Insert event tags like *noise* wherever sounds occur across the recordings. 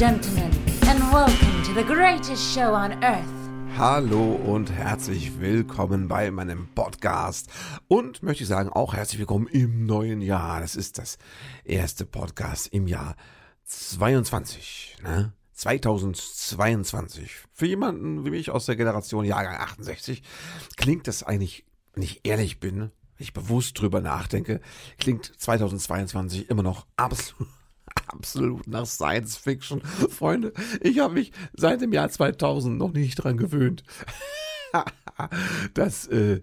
gentlemen, and welcome to the greatest show on earth. Hallo und herzlich willkommen bei meinem Podcast. Und möchte ich sagen, auch herzlich willkommen im neuen Jahr. Das ist das erste Podcast im Jahr 22. Ne? 2022. Für jemanden wie mich aus der Generation Jahrgang 68 klingt das eigentlich, wenn ich ehrlich bin, wenn ich bewusst drüber nachdenke, klingt 2022 immer noch absolut absolut nach Science Fiction. Freunde, ich habe mich seit dem Jahr 2000 noch nicht dran gewöhnt. *laughs* das, äh,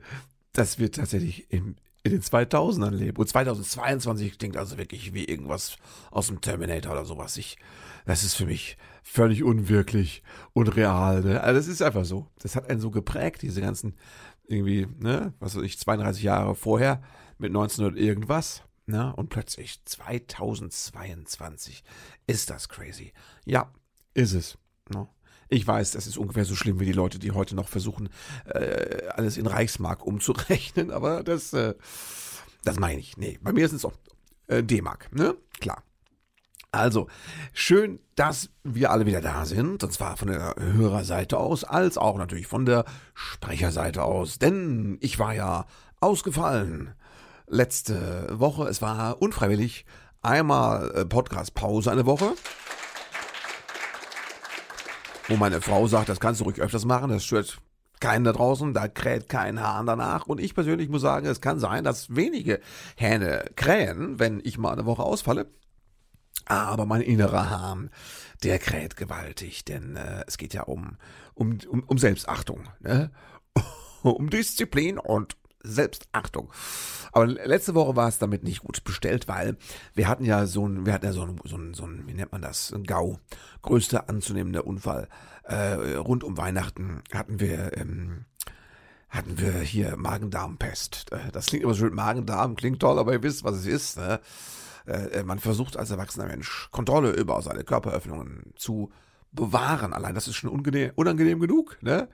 das wird tatsächlich im, in den 2000ern leben. Und 2022 klingt also wirklich wie irgendwas aus dem Terminator oder sowas. Ich, das ist für mich völlig unwirklich und real. Ne? Also das ist einfach so. Das hat einen so geprägt, diese ganzen irgendwie, ne, was weiß ich, 32 Jahre vorher mit 1900 irgendwas. Na, und plötzlich 2022. Ist das crazy? Ja, ist es. No. Ich weiß, das ist ungefähr so schlimm wie die Leute, die heute noch versuchen, äh, alles in Reichsmark umzurechnen, *laughs* aber das, äh, das meine ich. Nee, bei mir ist es auch äh, D-Mark, ne? Klar. Also, schön, dass wir alle wieder da sind, und zwar von der Hörerseite aus, als auch natürlich von der Sprecherseite aus, denn ich war ja ausgefallen letzte Woche. Es war unfreiwillig einmal äh, Podcast-Pause eine Woche. Wo meine Frau sagt, das kannst du ruhig öfters machen, das stört keinen da draußen, da kräht kein Hahn danach. Und ich persönlich muss sagen, es kann sein, dass wenige Hähne krähen, wenn ich mal eine Woche ausfalle. Aber mein innerer Hahn, der kräht gewaltig, denn äh, es geht ja um, um, um, um Selbstachtung, ne? *laughs* um Disziplin und Selbstachtung. Aber letzte Woche war es damit nicht gut bestellt, weil wir hatten ja so ein, wir hatten ja so ein, so ein, so ein wie nennt man das, ein GAU, größter anzunehmender Unfall. Äh, rund um Weihnachten hatten wir, ähm, hatten wir hier Magen-Darm-Pest. Äh, das klingt immer schön, Magen-Darm klingt toll, aber ihr wisst, was es ist. Ne? Äh, man versucht als erwachsener Mensch Kontrolle über seine Körperöffnungen zu bewahren. Allein das ist schon unangenehm, unangenehm genug. Ne?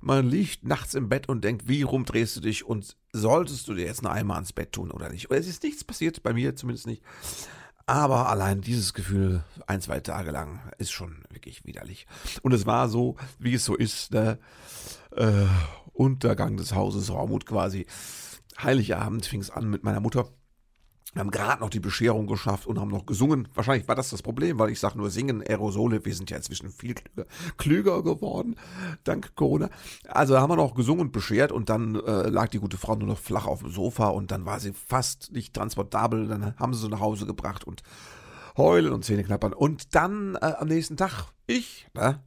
Man liegt nachts im Bett und denkt, wie rumdrehst du dich und solltest du dir jetzt eine Eimer ans Bett tun oder nicht? Oder es ist nichts passiert, bei mir zumindest nicht. Aber allein dieses Gefühl ein, zwei Tage lang ist schon wirklich widerlich. Und es war so, wie es so ist, der äh, Untergang des Hauses Raumut quasi. Heiligabend fing es an mit meiner Mutter haben gerade noch die Bescherung geschafft und haben noch gesungen. Wahrscheinlich war das das Problem, weil ich sage nur singen, Aerosole. Wir sind ja inzwischen viel klüger, klüger geworden, dank Corona. Also haben wir noch gesungen und beschert und dann äh, lag die gute Frau nur noch flach auf dem Sofa und dann war sie fast nicht transportabel. Dann haben sie sie nach Hause gebracht und heulen und Zähne knappern. Und dann äh, am nächsten Tag, ich, ne,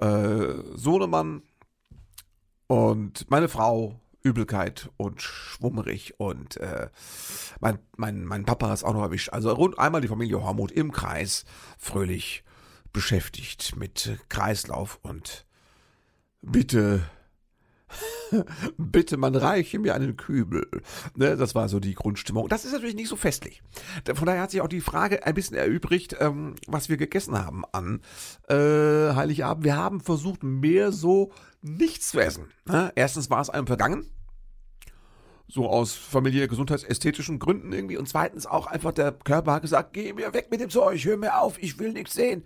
äh, Sohnemann und meine Frau Übelkeit und schwummerig und äh, mein, mein, mein Papa ist auch noch erwischt. Also rund einmal die Familie Hormuth im Kreis, fröhlich beschäftigt mit Kreislauf und bitte, *laughs* bitte, man reiche mir einen Kübel. Ne, das war so die Grundstimmung. Das ist natürlich nicht so festlich. Von daher hat sich auch die Frage ein bisschen erübrigt, ähm, was wir gegessen haben an äh, Heiligabend. Wir haben versucht, mehr so nichts zu essen. Ne? Erstens war es einem vergangen. So aus familiär gesundheitsästhetischen Gründen irgendwie. Und zweitens auch einfach der Körper hat gesagt, geh mir weg mit dem Zeug, hör mir auf, ich will nichts sehen.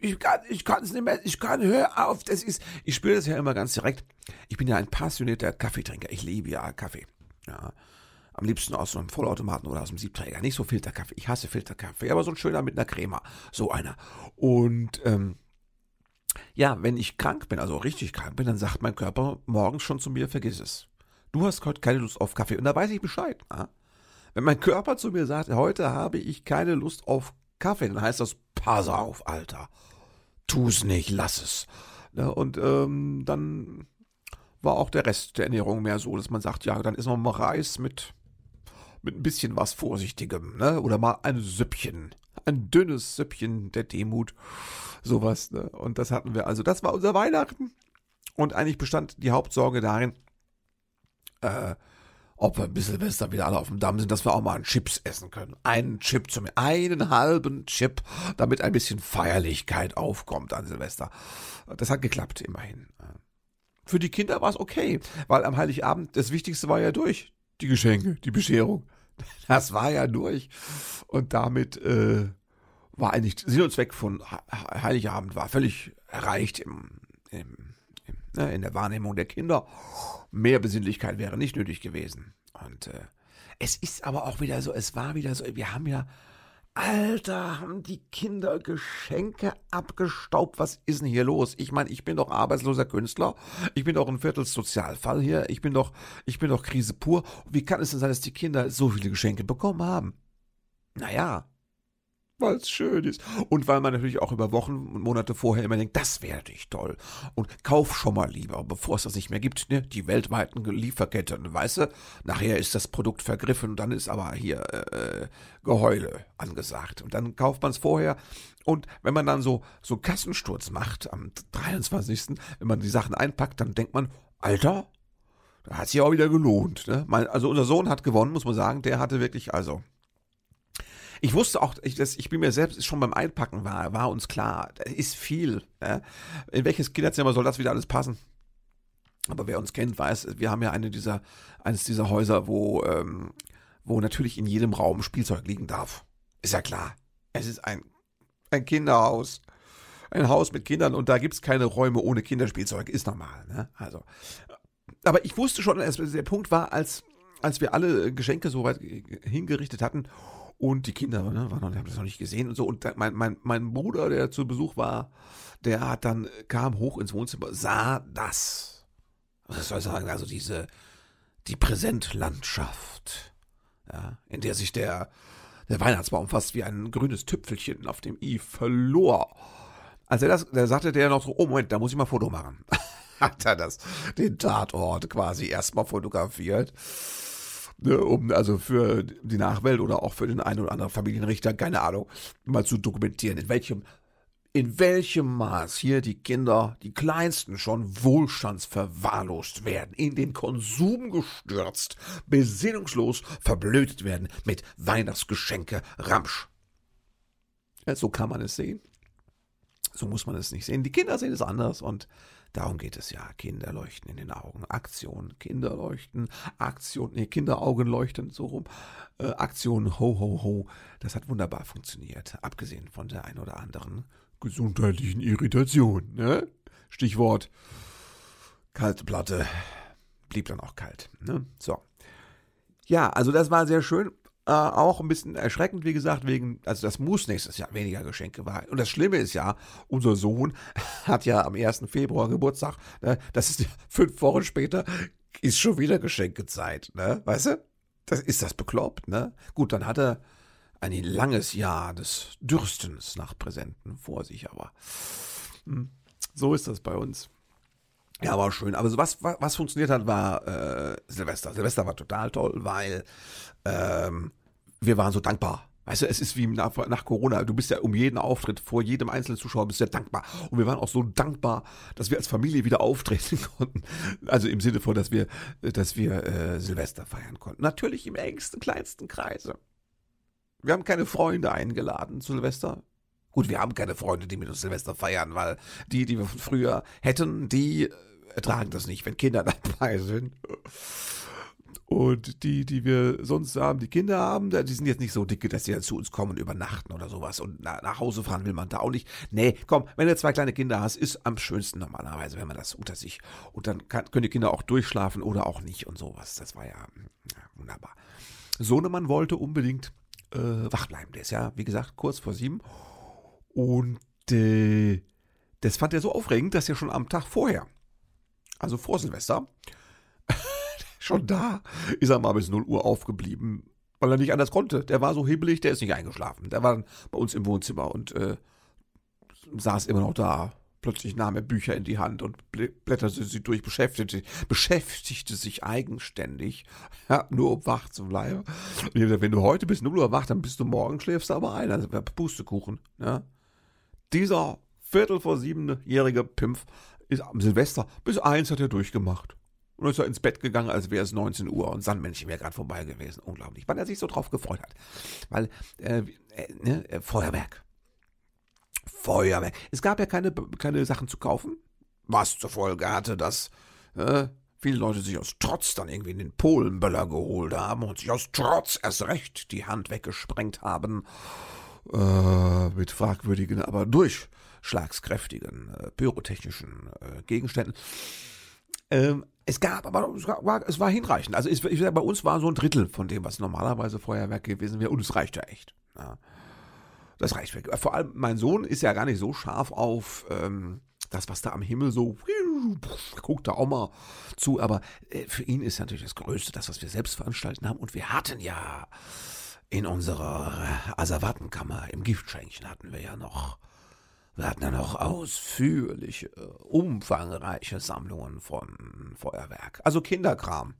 Ich kann, ich kann es nicht mehr, ich kann, hör auf, das ist, ich spüre das ja immer ganz direkt. Ich bin ja ein passionierter Kaffeetrinker. Ich liebe ja Kaffee. Ja. Am liebsten aus so einem Vollautomaten oder aus einem Siebträger. Nicht so Filterkaffee. Ich hasse Filterkaffee, aber so ein schöner mit einer Crema. So einer. Und, ähm, ja, wenn ich krank bin, also richtig krank bin, dann sagt mein Körper morgens schon zu mir, vergiss es. Du hast heute keine Lust auf Kaffee. Und da weiß ich Bescheid. Na? Wenn mein Körper zu mir sagt, heute habe ich keine Lust auf Kaffee, dann heißt das, pass auf, Alter. Tu es nicht, lass es. Na, und ähm, dann war auch der Rest der Ernährung mehr so, dass man sagt, ja, dann ist noch mal Reis mit, mit ein bisschen was Vorsichtigem, ne? Oder mal ein Süppchen. Ein dünnes Süppchen der Demut. Sowas, ne? Und das hatten wir. Also, das war unser Weihnachten. Und eigentlich bestand die Hauptsorge darin, äh, ob wir bis Silvester wieder alle auf dem Damm sind, dass wir auch mal einen Chips essen können. Einen Chip zum, einen halben Chip, damit ein bisschen Feierlichkeit aufkommt an Silvester. Das hat geklappt, immerhin. Für die Kinder war es okay, weil am Heiligabend das Wichtigste war ja durch. Die Geschenke, die Bescherung. Das war ja durch. Und damit äh, war eigentlich Sinn und Zweck von Heiligabend war völlig erreicht im, im, im ne, in der Wahrnehmung der Kinder. Mehr Besinnlichkeit wäre nicht nötig gewesen. Und äh, es ist aber auch wieder so, es war wieder so, wir haben ja Alter, haben die Kinder Geschenke abgestaubt? Was ist denn hier los? Ich meine, ich bin doch arbeitsloser Künstler. Ich bin doch ein Viertelsozialfall hier. Ich bin doch, ich bin doch Krise pur. Wie kann es denn sein, dass die Kinder so viele Geschenke bekommen haben? Naja, weil es schön ist. Und weil man natürlich auch über Wochen und Monate vorher immer denkt, das wäre natürlich toll. Und kauf schon mal lieber, bevor es das nicht mehr gibt, ne? Die weltweiten Lieferketten, weißt du? Nachher ist das Produkt vergriffen und dann ist aber hier äh, Geheule angesagt. Und dann kauft man es vorher. Und wenn man dann so, so Kassensturz macht am 23., wenn man die Sachen einpackt, dann denkt man, Alter, da hat sich auch wieder gelohnt. Ne? Mein, also unser Sohn hat gewonnen, muss man sagen. Der hatte wirklich, also ich wusste auch, ich, das, ich bin mir selbst schon beim Einpacken war, war uns klar, da ist viel. Ja? In welches Kinderzimmer soll das wieder alles passen? Aber wer uns kennt, weiß, wir haben ja eine dieser, eines dieser Häuser, wo, ähm, wo natürlich in jedem Raum Spielzeug liegen darf. Ist ja klar. Es ist ein, ein Kinderhaus. Ein Haus mit Kindern und da gibt es keine Räume ohne Kinderspielzeug. Ist normal, ne? Also. Aber ich wusste schon, der Punkt war, als, als wir alle Geschenke so weit hingerichtet hatten und die Kinder ne, waren noch, haben das noch nicht gesehen und so. Und mein, mein, mein Bruder, der zu Besuch war, der hat dann, kam hoch ins Wohnzimmer, sah das. Was soll ich sagen? Also diese, die Präsentlandschaft, ja, in der sich der, der Weihnachtsbaum fast wie ein grünes Tüpfelchen auf dem i verlor. Als er das, da sagte der noch so, oh Moment, da muss ich mal Foto machen. *laughs* hat er das, den Tatort quasi erstmal fotografiert ne, um also für die Nachwelt oder auch für den einen oder anderen Familienrichter, keine Ahnung, mal zu dokumentieren, in welchem in welchem Maß hier die Kinder, die Kleinsten schon wohlstandsverwahrlost werden, in den Konsum gestürzt, besinnungslos verblödet werden mit Weihnachtsgeschenke Ramsch. Ja, so kann man es sehen. So muss man es nicht sehen. Die Kinder sehen es anders und Darum geht es ja. Kinderleuchten in den Augen. Aktion, Kinderleuchten, Aktion, nee, Kinderaugen leuchten, so rum. Äh, Aktion, ho, ho, ho. Das hat wunderbar funktioniert. Abgesehen von der ein oder anderen gesundheitlichen Irritation, ne? Stichwort kalte Platte. Blieb dann auch kalt, ne? So. Ja, also das war sehr schön. Äh, auch ein bisschen erschreckend, wie gesagt, wegen, also das muss nächstes Jahr weniger Geschenke sein. Und das Schlimme ist ja, unser Sohn *laughs* hat ja am 1. Februar Geburtstag, ne? das ist *laughs* fünf Wochen später, ist schon wieder Geschenkezeit, ne? Weißt du? Das, ist das bekloppt, ne? Gut, dann hat er ein langes Jahr des Dürstens nach Präsenten vor sich, aber hm, so ist das bei uns. Ja, war schön. Aber was, was, was funktioniert hat, war äh, Silvester. Silvester war total toll, weil ähm, wir waren so dankbar. Weißt du, es ist wie nach, nach, Corona. Du bist ja um jeden Auftritt, vor jedem einzelnen Zuschauer bist du ja dankbar. Und wir waren auch so dankbar, dass wir als Familie wieder auftreten *laughs* konnten. Also im Sinne von, dass wir, dass wir äh, Silvester feiern konnten. Natürlich im engsten, kleinsten Kreise. Wir haben keine Freunde eingeladen zu Silvester. Gut, wir haben keine Freunde, die mit uns Silvester feiern, weil die, die wir von früher hätten, die ertragen das nicht, wenn Kinder *laughs* dabei sind. Und die, die wir sonst haben, die Kinder haben, die sind jetzt nicht so dicke, dass sie ja zu uns kommen und übernachten oder sowas. Und nach Hause fahren will man da auch nicht. Nee, komm, wenn du zwei kleine Kinder hast, ist am schönsten normalerweise, wenn man das unter sich. Und dann kann, können die Kinder auch durchschlafen oder auch nicht und sowas. Das war ja, ja wunderbar. Sohnemann wollte unbedingt äh, wach bleiben. Der ist ja, wie gesagt, kurz vor sieben. Und äh, das fand er so aufregend, dass er schon am Tag vorher, also vor Silvester, Schon da ist er mal bis 0 Uhr aufgeblieben, weil er nicht anders konnte. Der war so hibbelig, der ist nicht eingeschlafen. Der war bei uns im Wohnzimmer und äh, saß immer noch da. Plötzlich nahm er Bücher in die Hand und blätterte sie durch, beschäftigte, beschäftigte sich eigenständig, ja, nur um wach zu bleiben. Und ich dachte, wenn du heute bis 0 Uhr wach, dann bist du morgen, schläfst du aber ein. Also Pustekuchen. Ja. Dieser Viertel vor siebenjährige Pimpf ist am Silvester bis eins hat er durchgemacht. Und ist er ins Bett gegangen, als wäre es 19 Uhr und Sandmännchen wäre gerade vorbei gewesen. Unglaublich, weil er sich so drauf gefreut hat. Weil, äh, äh, ne, äh, Feuerwerk. Feuerwerk. Es gab ja keine, keine Sachen zu kaufen, was zur Folge hatte, dass äh, viele Leute sich aus Trotz dann irgendwie in den Polenböller geholt haben und sich aus Trotz erst recht die Hand weggesprengt haben. äh, mit fragwürdigen, aber durchschlagskräftigen äh, pyrotechnischen äh, Gegenständen. Ähm, es gab, aber es war, es war hinreichend. Also ich, ich, bei uns war so ein Drittel von dem, was normalerweise Feuerwerk gewesen wäre, und es reicht ja echt. Ja. Das reicht weg. Vor allem, mein Sohn ist ja gar nicht so scharf auf ähm, das, was da am Himmel so guckt da auch mal zu, aber äh, für ihn ist natürlich das Größte das, was wir selbst veranstalten haben. Und wir hatten ja in unserer Asservatenkammer im Giftschränkchen hatten wir ja noch, wir hatten ja noch ausführliche, umfangreiche Sammlungen von Feuerwerk. Also Kinderkram.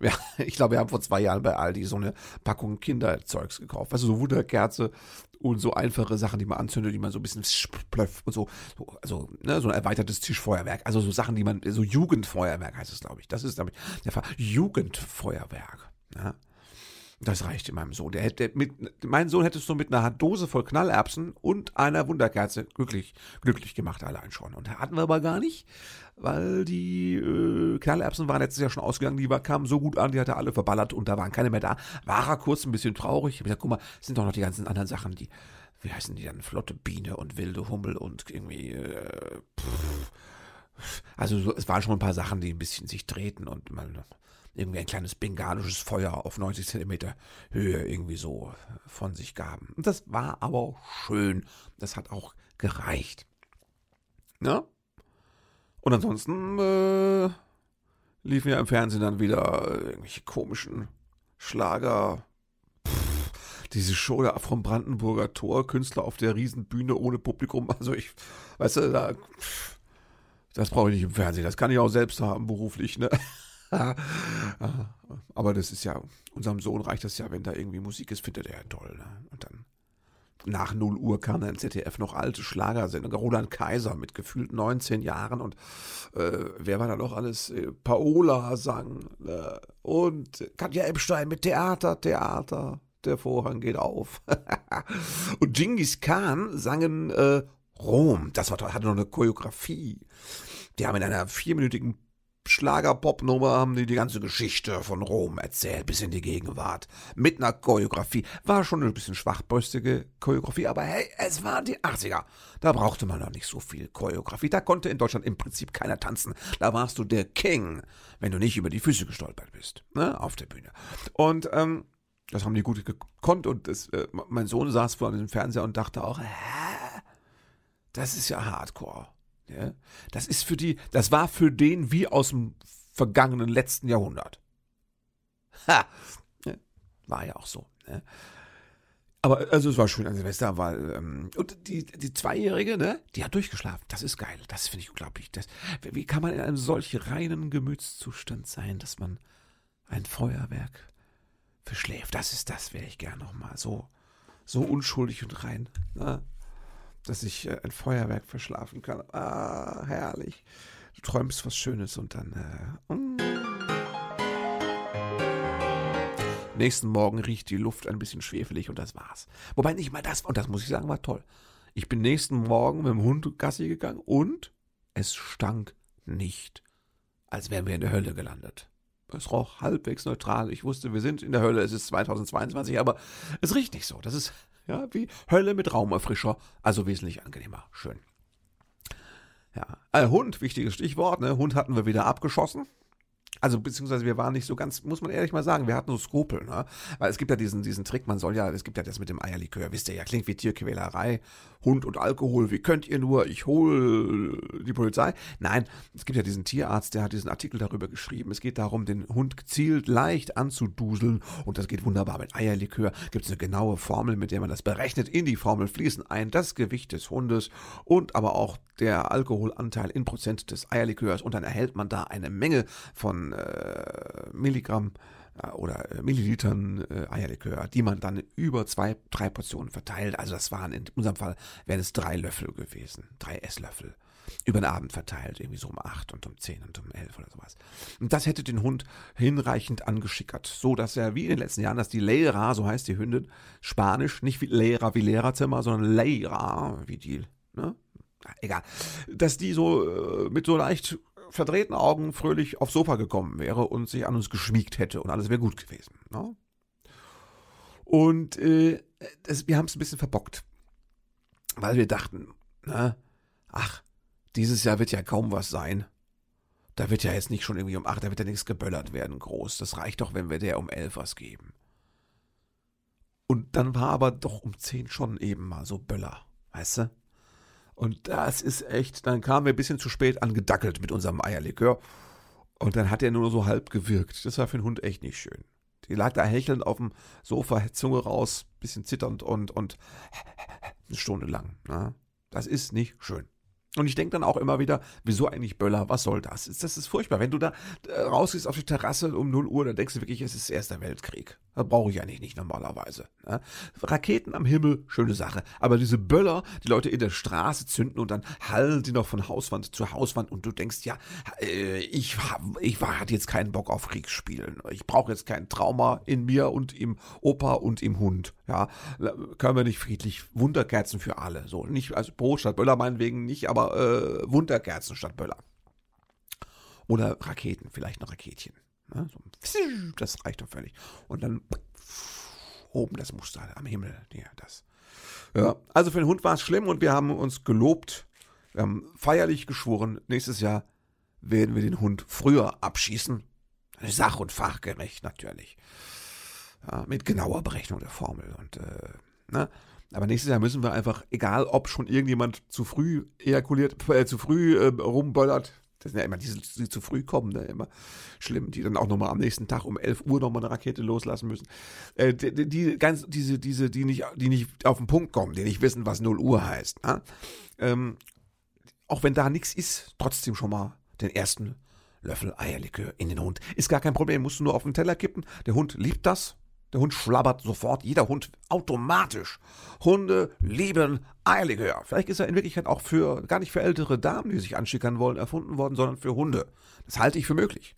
Ja, *laughs* ich glaube, wir haben vor zwei Jahren bei Aldi so eine Packung Kinderzeugs gekauft. Also so Wunderkerze und so einfache Sachen, die man anzündet, die man so ein bisschen plöfft und so. Also ne, so ein erweitertes Tischfeuerwerk. Also so Sachen, die man, so Jugendfeuerwerk heißt es, glaube ich. Das ist damit der Fall. Jugendfeuerwerk. Ja. Das reicht in meinem Sohn. Der hätte mit, mein Sohn hättest du mit einer Dose voll Knallerbsen und einer Wunderkerze glücklich, glücklich gemacht allein schon. Und hatten wir aber gar nicht, weil die äh, Knallerbsen waren letztes Jahr schon ausgegangen. Die war, kamen so gut an, die hat er alle verballert und da waren keine mehr da. War er kurz ein bisschen traurig. Ich habe gesagt, guck mal, sind doch noch die ganzen anderen Sachen, die, wie heißen die dann? Flotte Biene und wilde Hummel und irgendwie, äh, pff. Also so, es waren schon ein paar Sachen, die ein bisschen sich drehten und man irgendwie ein kleines bengalisches Feuer auf 90 Zentimeter Höhe irgendwie so von sich gaben. Und das war aber auch schön. Das hat auch gereicht. Ja? Und ansonsten äh, liefen ja im Fernsehen dann wieder irgendwelche komischen Schlager. Diese Show da vom Brandenburger Tor, Künstler auf der Riesenbühne ohne Publikum. Also ich, weißt du, da, das brauche ich nicht im Fernsehen. Das kann ich auch selbst haben, beruflich, ne? *laughs* Aber das ist ja, unserem Sohn reicht das ja, wenn da irgendwie Musik ist, findet er ja toll. Ne? Und dann nach 0 Uhr kam dann im ZDF noch alte Schlagersendungen. Roland Kaiser mit gefühlt 19 Jahren und äh, wer war da noch alles? Äh, Paola sang äh, und Katja Epstein mit Theater, Theater, der Vorhang geht auf. *laughs* und Genghis Khan sangen äh, Rom. Das war, hatte noch eine Choreografie. Die haben in einer vierminütigen Schlager-Pop-Nummer haben die die ganze Geschichte von Rom erzählt, bis in die Gegenwart. Mit einer Choreografie. War schon ein bisschen schwachbrüstige Choreografie, aber hey, es waren die 80er. Da brauchte man noch nicht so viel Choreografie. Da konnte in Deutschland im Prinzip keiner tanzen. Da warst du der King, wenn du nicht über die Füße gestolpert bist, ne, auf der Bühne. Und, ähm, das haben die gut gekonnt und das, äh, mein Sohn saß vor dem Fernseher und dachte auch, hä? Das ist ja Hardcore. Ja? Das ist für die, das war für den wie aus dem vergangenen letzten Jahrhundert. Ha! Ja, war ja auch so. Ne? Aber also es war schön an Silvester, weil ähm, und die die Zweijährige, ne, die hat durchgeschlafen. Das ist geil. Das finde ich unglaublich. Das, wie kann man in einem solch reinen Gemütszustand sein, dass man ein Feuerwerk verschläft? Das ist das, wäre ich gern noch mal so so unschuldig und rein. Ne? Dass ich äh, ein Feuerwerk verschlafen kann. Ah, herrlich. Du träumst was Schönes und dann. Äh, mm. Nächsten Morgen riecht die Luft ein bisschen schwefelig und das war's. Wobei nicht mal das, und das muss ich sagen, war toll. Ich bin nächsten Morgen mit dem Hund Gassi gegangen und es stank nicht, als wären wir in der Hölle gelandet. Es roch halbwegs neutral. Ich wusste, wir sind in der Hölle, es ist 2022, aber es riecht nicht so. Das ist ja, wie Hölle mit Raumerfrischer, also wesentlich angenehmer. Schön. Ja, äh, Hund, wichtiges Stichwort, ne? Hund hatten wir wieder abgeschossen. Also beziehungsweise wir waren nicht so ganz, muss man ehrlich mal sagen, wir hatten so Skrupel, ne? Weil es gibt ja diesen, diesen Trick, man soll ja, es gibt ja das mit dem Eierlikör, wisst ihr ja, klingt wie Tierquälerei, Hund und Alkohol, wie könnt ihr nur, ich hol die Polizei. Nein, es gibt ja diesen Tierarzt, der hat diesen Artikel darüber geschrieben. Es geht darum, den Hund gezielt leicht anzuduseln und das geht wunderbar mit Eierlikör. Gibt es eine genaue Formel, mit der man das berechnet. In die Formel fließen ein das Gewicht des Hundes und aber auch der Alkoholanteil in Prozent des Eierlikörs und dann erhält man da eine Menge von äh, Milligramm äh, oder Millilitern äh, Eierlikör, die man dann über zwei, drei Portionen verteilt. Also das waren in unserem Fall wären es drei Löffel gewesen, drei Esslöffel über den Abend verteilt, irgendwie so um acht und um zehn und um elf oder sowas. Und das hätte den Hund hinreichend angeschickert, so dass er wie in den letzten Jahren, dass die Leira, so heißt die Hündin, Spanisch, nicht wie Lehrer wie Lehrerzimmer, sondern Leira, wie die, ne? Egal, dass die so äh, mit so leicht verdrehten Augen fröhlich aufs Sofa gekommen wäre und sich an uns geschmiegt hätte und alles wäre gut gewesen. Ne? Und äh, das, wir haben es ein bisschen verbockt. Weil wir dachten, na, ach, dieses Jahr wird ja kaum was sein. Da wird ja jetzt nicht schon irgendwie um acht, da wird ja nichts geböllert werden groß. Das reicht doch, wenn wir der um elf was geben. Und dann war aber doch um zehn schon eben mal so Böller, weißt du? Und das ist echt, dann kamen wir ein bisschen zu spät angedackelt mit unserem Eierlikör. Und dann hat er nur so halb gewirkt. Das war für den Hund echt nicht schön. Die lag da hechelnd auf dem Sofa, Zunge raus, bisschen zitternd und, und eine Stunde lang. Ne? Das ist nicht schön. Und ich denke dann auch immer wieder, wieso eigentlich Böller? Was soll das? Das ist furchtbar. Wenn du da äh, rausgehst auf die Terrasse um 0 Uhr, dann denkst du wirklich, es ist Erster Weltkrieg. Das brauche ich eigentlich nicht normalerweise. Ne? Raketen am Himmel, schöne Sache. Aber diese Böller, die Leute in der Straße zünden und dann hallen die noch von Hauswand zu Hauswand und du denkst, ja, äh, ich, ich hatte jetzt keinen Bock auf Kriegsspielen. Ich brauche jetzt kein Trauma in mir und im Opa und im Hund. Ja, können wir nicht friedlich Wunderkerzen für alle. So, nicht, also Brot statt Böller meinetwegen nicht, aber äh, Wunderkerzen statt Böller. Oder Raketen, vielleicht noch Raketchen. Ne? So, das reicht doch völlig. Und dann oben das Muster am Himmel. Ja, das. Ja, also für den Hund war es schlimm und wir haben uns gelobt, wir haben feierlich geschworen, nächstes Jahr werden wir den Hund früher abschießen. Sach- und fachgerecht natürlich. Ja, mit genauer Berechnung der Formel. Und, äh, ne? Aber nächstes Jahr müssen wir einfach, egal ob schon irgendjemand zu früh ejakuliert, äh, zu früh äh, rumböllert, das sind ja immer diese, die zu früh kommen, ne? immer schlimm, die dann auch nochmal am nächsten Tag um 11 Uhr nochmal eine Rakete loslassen müssen. Äh, die, die, ganz, diese, diese, die nicht, die nicht auf den Punkt kommen, die nicht wissen, was 0 Uhr heißt. Ne? Ähm, auch wenn da nichts ist, trotzdem schon mal den ersten Löffel Eierlikör in den Hund. Ist gar kein Problem, musst du nur auf den Teller kippen. Der Hund liebt das. Der Hund schlabbert sofort, jeder Hund automatisch. Hunde lieben Eierlikör. Vielleicht ist er in Wirklichkeit auch für, gar nicht für ältere Damen, die sich anschickern wollen, erfunden worden, sondern für Hunde. Das halte ich für möglich.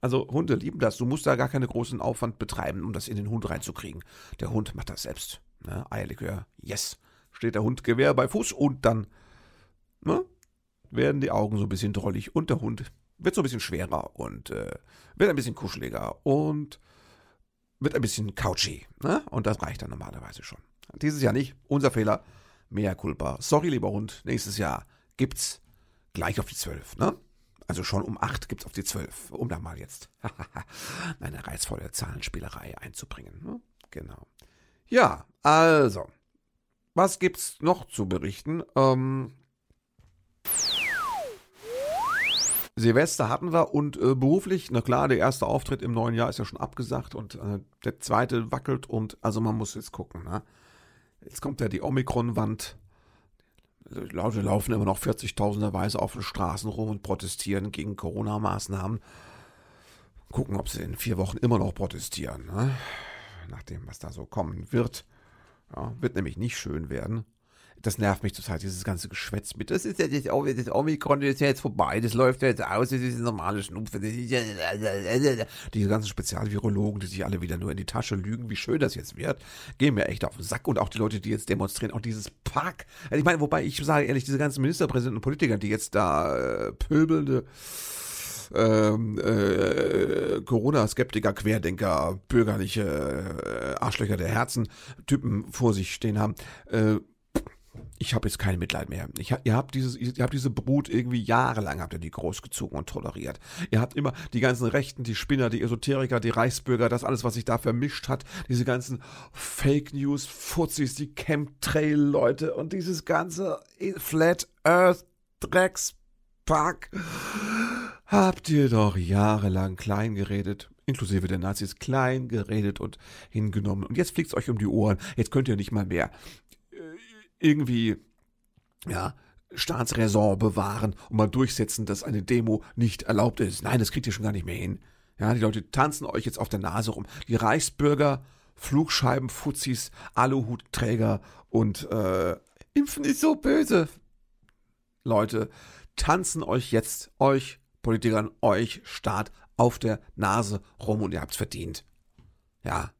Also Hunde lieben das. Du musst da gar keinen großen Aufwand betreiben, um das in den Hund reinzukriegen. Der Hund macht das selbst. Ne? Eierlikör, yes. Steht der Hund Gewehr bei Fuß und dann ne, werden die Augen so ein bisschen drollig und der Hund wird so ein bisschen schwerer und äh, wird ein bisschen kuscheliger und wird ein bisschen couchy. Ne? Und das reicht dann normalerweise schon. Dieses Jahr nicht. Unser Fehler. Mehr Culpa. Sorry, lieber Hund. Nächstes Jahr gibt's gleich auf die 12. Ne? Also schon um 8 gibt's auf die 12. Um da mal jetzt *laughs* eine reizvolle Zahlenspielerei einzubringen. Ne? Genau. Ja, also. Was gibt's noch zu berichten? Ähm, Silvester hatten wir und äh, beruflich, na klar, der erste Auftritt im neuen Jahr ist ja schon abgesagt und äh, der zweite wackelt und also man muss jetzt gucken. Ne? Jetzt kommt ja die Omikron-Wand. Die Leute laufen immer noch 40.000erweise auf den Straßen rum und protestieren gegen Corona-Maßnahmen. Gucken, ob sie in vier Wochen immer noch protestieren. Ne? Nach dem, was da so kommen wird. Ja, wird nämlich nicht schön werden das nervt mich total, dieses ganze Geschwätz mit. Das ist ja auch, das Omikron ist ja jetzt vorbei, das läuft ja jetzt aus, das ist eine normale Schnupfe. Ja, diese ganzen Spezialvirologen, die sich alle wieder nur in die Tasche lügen, wie schön das jetzt wird, gehen mir echt auf den Sack. Und auch die Leute, die jetzt demonstrieren, auch dieses Pack. Also ich meine, wobei ich sage ehrlich, diese ganzen Ministerpräsidenten und Politiker, die jetzt da äh, pöbelnde ähm, äh, Corona-Skeptiker, Querdenker, bürgerliche äh, Arschlöcher der Herzen, Typen vor sich stehen haben, äh, ich habe jetzt kein Mitleid mehr. Ich, ihr habt dieses, ihr habt diese Brut irgendwie jahrelang habt ihr die großgezogen und toleriert. Ihr habt immer die ganzen Rechten, die Spinner, die Esoteriker, die Reichsbürger, das alles, was sich da vermischt hat, diese ganzen Fake News, Fuzis, die Chemtrail-Leute und dieses ganze Flat Earth Dreckspack habt ihr doch jahrelang klein geredet, inklusive der Nazis klein geredet und hingenommen. Und jetzt fliegt's euch um die Ohren. Jetzt könnt ihr nicht mal mehr irgendwie, ja, Staatsräson bewahren und mal durchsetzen, dass eine Demo nicht erlaubt ist. Nein, das kriegt ihr schon gar nicht mehr hin. Ja, die Leute tanzen euch jetzt auf der Nase rum. Die Reichsbürger, Flugscheibenfuzis, Aluhutträger und äh, Impfen ist so böse. Leute, tanzen euch jetzt, euch Politikern, euch Staat auf der Nase rum und ihr habt's verdient. Ja,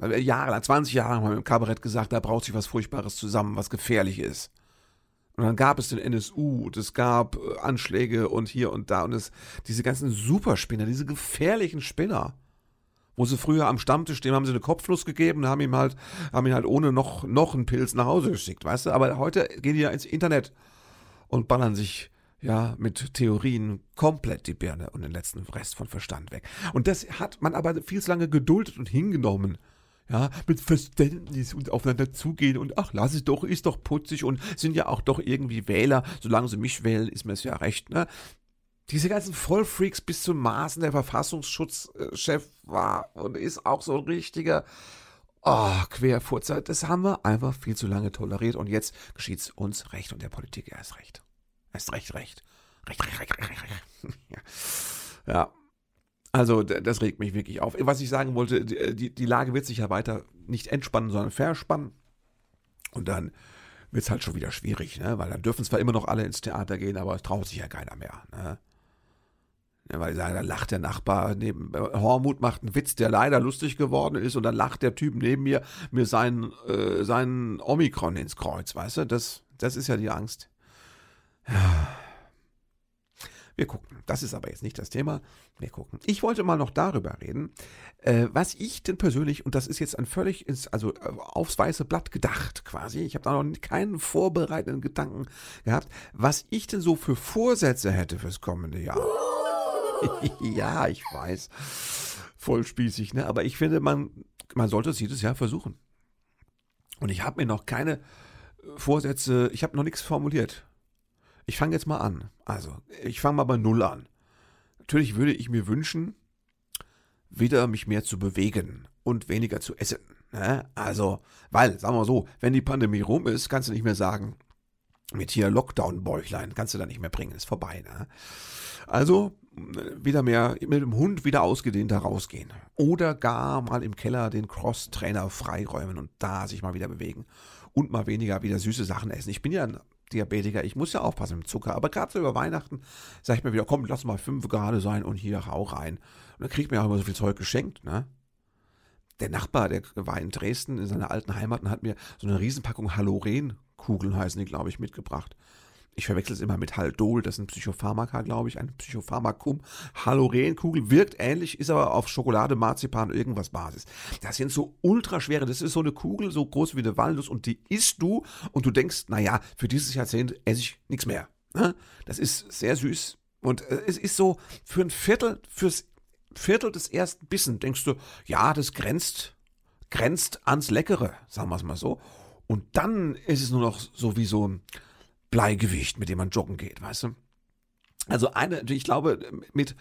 jahrelang, 20 Jahre haben wir im Kabarett gesagt, da braucht sich was Furchtbares zusammen, was gefährlich ist. Und dann gab es den NSU und es gab äh, Anschläge und hier und da und es, diese ganzen Superspinner, diese gefährlichen Spinner, Wo sie früher am Stammtisch, dem haben sie eine Kopfnuss gegeben, haben ihm halt, haben ihn halt ohne noch, noch einen Pilz nach Hause geschickt, weißt du? Aber heute gehen die ja ins Internet und ballern sich ja, mit Theorien komplett die Birne und den letzten Rest von Verstand weg. Und das hat man aber viel zu lange geduldet und hingenommen. Ja, mit Verständnis und aufeinander zugehen und ach, lass es doch, ist doch putzig und sind ja auch doch irgendwie Wähler. Solange sie mich wählen, ist mir es ja recht, ne? diese ganzen Vollfreaks bis zum Maßen der Verfassungsschutzchef war und ist auch so ein richtiger oh, Querfurzer. Das haben wir einfach viel zu lange toleriert und jetzt geschieht es uns recht und der Politik erst recht. Erst recht, recht. Recht, recht, recht, recht, recht. *laughs* ja. Also, das regt mich wirklich auf. Was ich sagen wollte, die, die Lage wird sich ja weiter nicht entspannen, sondern verspannen. Und dann wird es halt schon wieder schwierig, ne? Weil dann dürfen zwar immer noch alle ins Theater gehen, aber es traut sich ja keiner mehr. Ne? Ja, weil da lacht der Nachbar neben Hormut macht einen Witz, der leider lustig geworden ist, und dann lacht der Typ neben mir mir seinen, äh, seinen Omikron ins Kreuz, weißt du? Das, das ist ja die Angst. Ja. Wir gucken. Das ist aber jetzt nicht das Thema. Wir gucken. Ich wollte mal noch darüber reden, äh, was ich denn persönlich, und das ist jetzt ein völlig, ins, also äh, aufs weiße Blatt gedacht quasi, ich habe da noch keinen vorbereitenden Gedanken gehabt, was ich denn so für Vorsätze hätte fürs kommende Jahr. *laughs* ja, ich weiß. Voll spießig, ne? Aber ich finde, man, man sollte es jedes Jahr versuchen. Und ich habe mir noch keine Vorsätze, ich habe noch nichts formuliert. Ich fange jetzt mal an. Also, ich fange mal bei Null an. Natürlich würde ich mir wünschen, wieder mich mehr zu bewegen und weniger zu essen. Ne? Also, weil, sagen wir mal so, wenn die Pandemie rum ist, kannst du nicht mehr sagen, mit hier Lockdown-Bäuchlein kannst du da nicht mehr bringen, ist vorbei. Ne? Also wieder mehr mit dem Hund wieder ausgedehnter rausgehen. Oder gar mal im Keller den Cross-Trainer freiräumen und da sich mal wieder bewegen. Und mal weniger wieder süße Sachen essen. Ich bin ja ein Diabetiker, ich muss ja aufpassen mit Zucker. Aber gerade so über Weihnachten sage ich mir wieder, komm, lass mal fünf gerade sein und hier auch rein. Und dann kriegt mir auch immer so viel Zeug geschenkt, ne? Der Nachbar, der war in Dresden in seiner alten Heimat und hat mir so eine Riesenpackung Haloren-Kugeln heißen die, glaube ich, mitgebracht ich verwechsel es immer mit Haldol, das ist ein Psychopharmaka, glaube ich, ein Psychopharmakum. Halorenkugel wirkt ähnlich, ist aber auf Schokolade, Marzipan, irgendwas Basis. Das sind so ultraschwere, das ist so eine Kugel, so groß wie eine Walnuss und die isst du und du denkst, naja, für dieses Jahrzehnt esse ich nichts mehr. Ne? Das ist sehr süß und äh, es ist so für ein Viertel, fürs Viertel des ersten Bissen denkst du, ja, das grenzt, grenzt ans Leckere, sagen wir es mal so. Und dann ist es nur noch so wie so ein, Bleigewicht, mit dem man joggen geht, weißt du? Also eine, ich glaube, mit,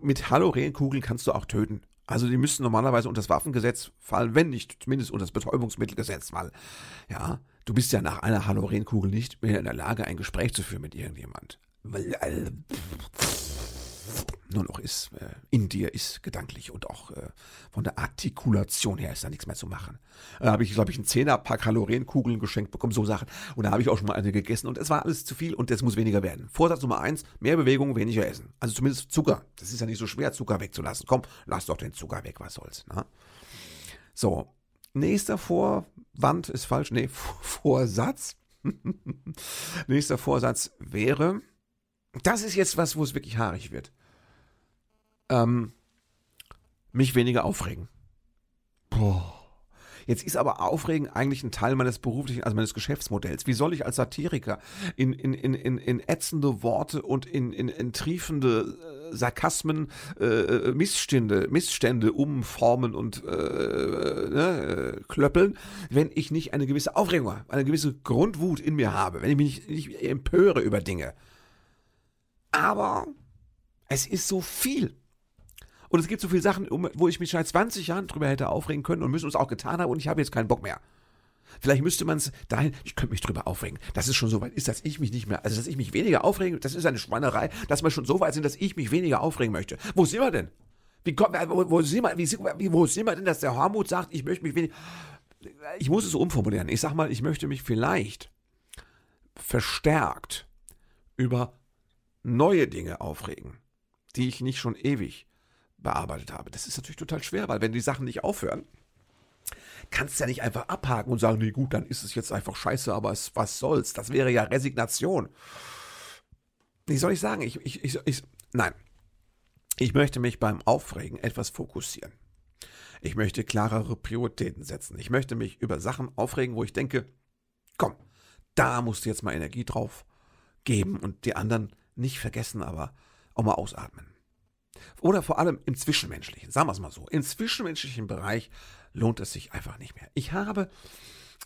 mit Halorenkugeln kannst du auch töten. Also die müssten normalerweise unter das Waffengesetz fallen, wenn nicht zumindest unter das Betäubungsmittelgesetz, weil, ja, du bist ja nach einer Halorenkugel nicht mehr in der Lage, ein Gespräch zu führen mit irgendjemand. Äh, nur noch ist, äh, in dir ist, gedanklich und auch äh, von der Artikulation her ist da nichts mehr zu machen. Da habe ich, glaube ich, einen Zehnerpack Kalorienkugeln geschenkt bekommen, so Sachen. Und da habe ich auch schon mal eine gegessen und es war alles zu viel und es muss weniger werden. Vorsatz Nummer eins, mehr Bewegung, weniger essen. Also zumindest Zucker. Das ist ja nicht so schwer, Zucker wegzulassen. Komm, lass doch den Zucker weg, was soll's. Ne? So, nächster Vorwand ist falsch, nee, *laughs* Vorsatz. *laughs* nächster Vorsatz wäre, das ist jetzt was, wo es wirklich haarig wird ähm, mich weniger aufregen. Boah. Jetzt ist aber Aufregen eigentlich ein Teil meines beruflichen, also meines Geschäftsmodells. Wie soll ich als Satiriker in, in, in, in, in ätzende Worte und in, in, in triefende äh, Sarkasmen, äh, äh Missstände, Missstände umformen und äh, ne, äh, klöppeln, wenn ich nicht eine gewisse Aufregung, eine gewisse Grundwut in mir habe, wenn ich mich nicht, nicht empöre über Dinge. Aber es ist so viel. Und es gibt so viele Sachen, wo ich mich seit 20 Jahren drüber hätte aufregen können und müssen uns auch getan haben und ich habe jetzt keinen Bock mehr. Vielleicht müsste man es dahin, ich könnte mich drüber aufregen, dass es schon so weit ist, dass ich mich nicht mehr, also dass ich mich weniger aufregen, das ist eine Schweinerei, dass wir schon so weit sind, dass ich mich weniger aufregen möchte. Wo sind wir denn? Wie, wo, wo, sind wir, wie, wo sind wir denn, dass der Hormut sagt, ich möchte mich weniger, ich muss es so umformulieren. Ich sag mal, ich möchte mich vielleicht verstärkt über neue Dinge aufregen, die ich nicht schon ewig bearbeitet habe. Das ist natürlich total schwer, weil wenn die Sachen nicht aufhören, kannst du ja nicht einfach abhaken und sagen, nee gut, dann ist es jetzt einfach scheiße, aber es, was soll's? Das wäre ja Resignation. Wie soll ich sagen? Ich, ich, ich, ich, nein. Ich möchte mich beim Aufregen etwas fokussieren. Ich möchte klarere Prioritäten setzen. Ich möchte mich über Sachen aufregen, wo ich denke, komm, da musst du jetzt mal Energie drauf geben und die anderen nicht vergessen, aber auch mal ausatmen. Oder vor allem im Zwischenmenschlichen, sagen wir es mal so. Im zwischenmenschlichen Bereich lohnt es sich einfach nicht mehr. Ich habe,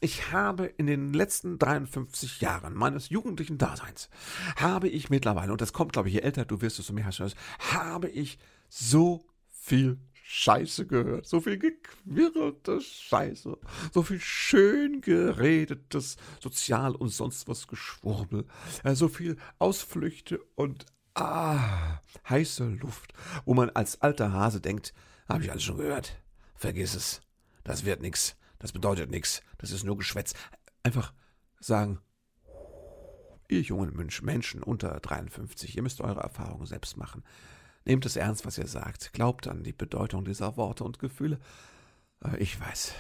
ich habe in den letzten 53 Jahren meines jugendlichen Daseins, habe ich mittlerweile, und das kommt, glaube ich, je älter du wirst, desto mehr hast du das, habe ich so viel Scheiße gehört, so viel gequirlte Scheiße, so viel schön geredetes Sozial- und sonst was Geschwurbel, so viel Ausflüchte und ah, heiße Luft, wo man als alter Hase denkt, habe ich alles schon gehört, vergiss es, das wird nix, das bedeutet nix, das ist nur Geschwätz. Einfach sagen, ihr jungen Menschen unter 53, ihr müsst eure Erfahrungen selbst machen. Nehmt es ernst, was ihr sagt. Glaubt an die Bedeutung dieser Worte und Gefühle. Aber ich weiß,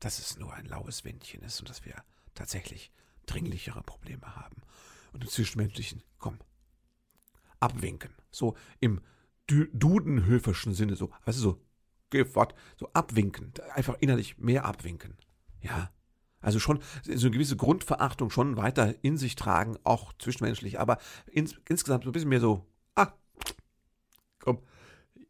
dass es nur ein laues Windchen ist und dass wir tatsächlich dringlichere Probleme haben. Und im Zwischenmenschlichen, komm, abwinken. So im dudenhöfischen Sinne, so, weißt du, so, fort, so abwinken. Einfach innerlich mehr abwinken. Ja. Also schon so eine gewisse Grundverachtung schon weiter in sich tragen, auch zwischenmenschlich, aber ins, insgesamt so ein bisschen mehr so, ah, komm,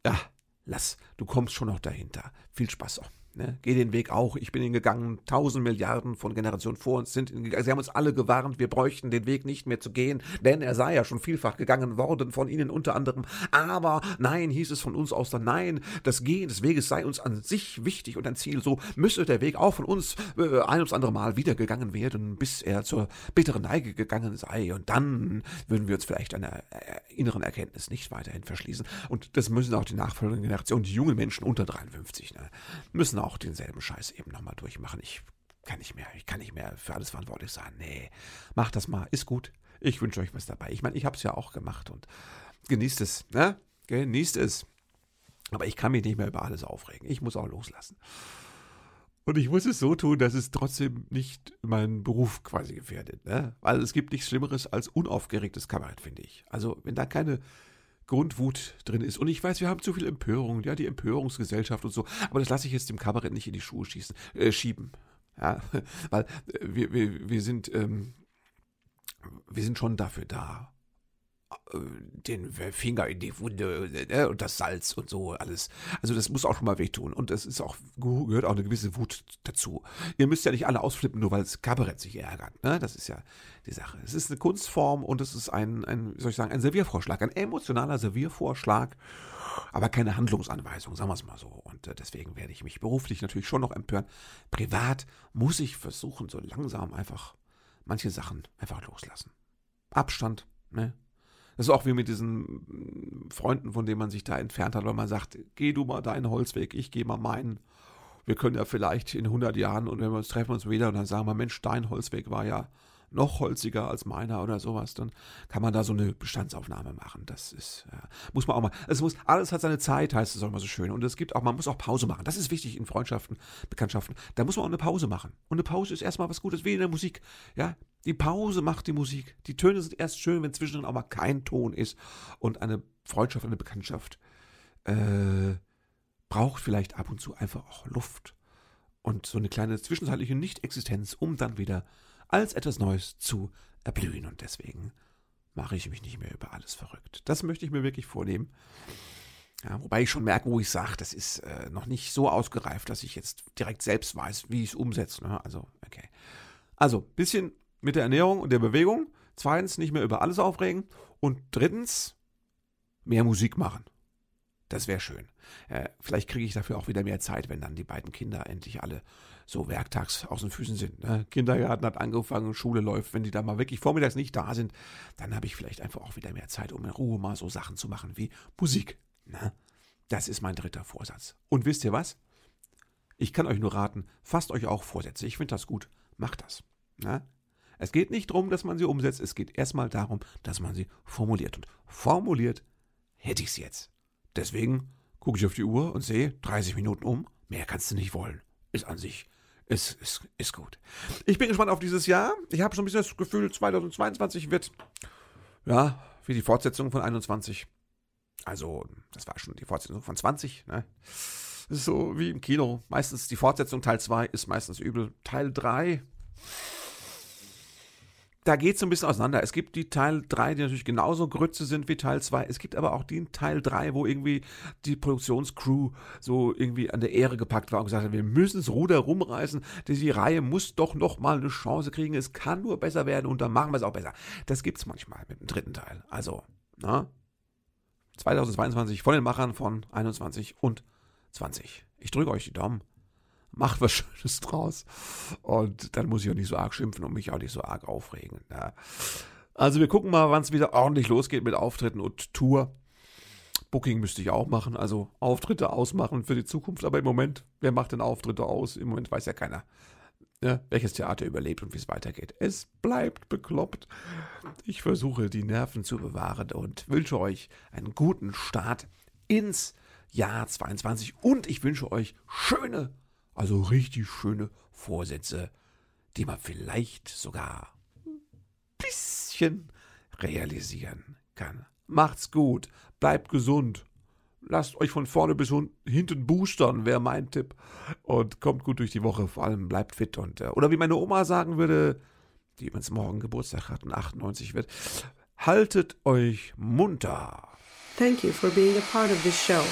ja, lass, du kommst schon noch dahinter. Viel Spaß auch. Ne? Geh den Weg auch. Ich bin ihn gegangen. Tausend Milliarden von Generationen vor uns sind ihn gegangen. Sie haben uns alle gewarnt, wir bräuchten den Weg nicht mehr zu gehen, denn er sei ja schon vielfach gegangen worden, von ihnen unter anderem. Aber nein, hieß es von uns aus dann, nein, das Gehen des Weges sei uns an sich wichtig und ein Ziel. So müsse der Weg auch von uns äh, ein ums andere Mal wieder gegangen werden, bis er zur bitteren Neige gegangen sei. Und dann würden wir uns vielleicht einer äh, inneren Erkenntnis nicht weiterhin verschließen. Und das müssen auch die nachfolgenden Generationen, die jungen Menschen unter 53, ne, müssen auch denselben Scheiß eben nochmal durchmachen. Ich kann nicht mehr, ich kann nicht mehr für alles verantwortlich sein. Nee, macht das mal, ist gut. Ich wünsche euch was dabei. Ich meine, ich habe es ja auch gemacht und genießt es, ne? Genießt es. Aber ich kann mich nicht mehr über alles aufregen. Ich muss auch loslassen. Und ich muss es so tun, dass es trotzdem nicht meinen Beruf quasi gefährdet. Ne? Weil es gibt nichts Schlimmeres als unaufgeregtes Kabarett, finde ich. Also, wenn da keine Grundwut drin ist. Und ich weiß, wir haben zu viel Empörung, ja, die Empörungsgesellschaft und so. Aber das lasse ich jetzt dem Kabarett nicht in die Schuhe schießen, äh, schieben. Ja, *laughs* weil äh, wir, wir, wir sind, ähm, wir sind schon dafür da, den Finger in die Wunde äh, und das Salz und so alles. Also das muss auch schon mal wehtun und das ist auch gehört auch eine gewisse Wut dazu. Ihr müsst ja nicht alle ausflippen, nur weil es Kabarett sich ärgert. Ne? Das ist ja die Sache. Es ist eine Kunstform und es ist ein, ein, soll ich sagen, ein Serviervorschlag, ein emotionaler Serviervorschlag, aber keine Handlungsanweisung, sagen wir es mal so. Und äh, deswegen werde ich mich beruflich natürlich schon noch empören. Privat muss ich versuchen, so langsam einfach manche Sachen einfach loslassen. Abstand, ne? Das ist auch wie mit diesen Freunden, von denen man sich da entfernt hat, weil man sagt, geh du mal deinen Holzweg, ich gehe mal meinen. Wir können ja vielleicht in 100 Jahren und wenn wir uns treffen uns wieder und dann sagen wir, Mensch, dein Holzweg war ja noch holziger als meiner oder sowas, dann kann man da so eine Bestandsaufnahme machen. Das ist, ja, muss man auch mal, es muss, alles hat seine Zeit, heißt es auch immer so schön. Und es gibt auch, man muss auch Pause machen. Das ist wichtig in Freundschaften, Bekanntschaften. Da muss man auch eine Pause machen. Und eine Pause ist erstmal was Gutes, wie in der Musik. Ja, die Pause macht die Musik. Die Töne sind erst schön, wenn zwischendrin aber kein Ton ist. Und eine Freundschaft, eine Bekanntschaft äh, braucht vielleicht ab und zu einfach auch Luft. Und so eine kleine zwischenzeitliche Nicht-Existenz, um dann wieder als etwas Neues zu erblühen. Und deswegen mache ich mich nicht mehr über alles verrückt. Das möchte ich mir wirklich vornehmen. Ja, wobei ich schon merke, wo ich sage, das ist äh, noch nicht so ausgereift, dass ich jetzt direkt selbst weiß, wie ich es umsetze. Ne? Also, okay. Also, bisschen mit der Ernährung und der Bewegung. Zweitens, nicht mehr über alles aufregen. Und drittens, mehr Musik machen. Das wäre schön. Äh, vielleicht kriege ich dafür auch wieder mehr Zeit, wenn dann die beiden Kinder endlich alle so werktags aus den Füßen sind. Ne? Kindergarten hat angefangen, Schule läuft. Wenn die da mal wirklich vormittags nicht da sind, dann habe ich vielleicht einfach auch wieder mehr Zeit, um in Ruhe mal so Sachen zu machen wie Musik. Ne? Das ist mein dritter Vorsatz. Und wisst ihr was? Ich kann euch nur raten, fasst euch auch Vorsätze. Ich finde das gut. Macht das. Ne? Es geht nicht darum, dass man sie umsetzt, es geht erstmal darum, dass man sie formuliert. Und formuliert hätte ich es jetzt. Deswegen gucke ich auf die Uhr und sehe 30 Minuten um. Mehr kannst du nicht wollen. Ist an sich, ist, ist, ist gut. Ich bin gespannt auf dieses Jahr. Ich habe schon ein bisschen das Gefühl, 2022 wird, ja, wie die Fortsetzung von 21. Also, das war schon die Fortsetzung von 20, ne? Das ist so wie im Kino. Meistens die Fortsetzung Teil 2 ist meistens übel. Teil 3 da geht es so ein bisschen auseinander. Es gibt die Teil 3, die natürlich genauso Grütze sind wie Teil 2. Es gibt aber auch den Teil 3, wo irgendwie die Produktionscrew so irgendwie an der Ehre gepackt war und gesagt hat, wir müssen das Ruder rumreißen. Die Reihe muss doch noch mal eine Chance kriegen. Es kann nur besser werden und dann machen wir es auch besser. Das gibt es manchmal mit dem dritten Teil. Also, na, 2022 von den Machern von 21 und 20. Ich drücke euch die Daumen macht was Schönes draus. Und dann muss ich auch nicht so arg schimpfen und mich auch nicht so arg aufregen. Ja. Also wir gucken mal, wann es wieder ordentlich losgeht mit Auftritten und Tour. Booking müsste ich auch machen, also Auftritte ausmachen für die Zukunft. Aber im Moment, wer macht denn Auftritte aus? Im Moment weiß ja keiner, ja, welches Theater überlebt und wie es weitergeht. Es bleibt bekloppt. Ich versuche, die Nerven zu bewahren und wünsche euch einen guten Start ins Jahr 22 und ich wünsche euch schöne also richtig schöne Vorsätze, die man vielleicht sogar ein bisschen realisieren kann. Macht's gut, bleibt gesund, lasst euch von vorne bis hinten boostern, wäre mein Tipp. Und kommt gut durch die Woche, vor allem bleibt fit und, äh, oder wie meine Oma sagen würde, die übrigens morgen Geburtstag hat und 98 wird, haltet euch munter. Thank you for being a part of this show.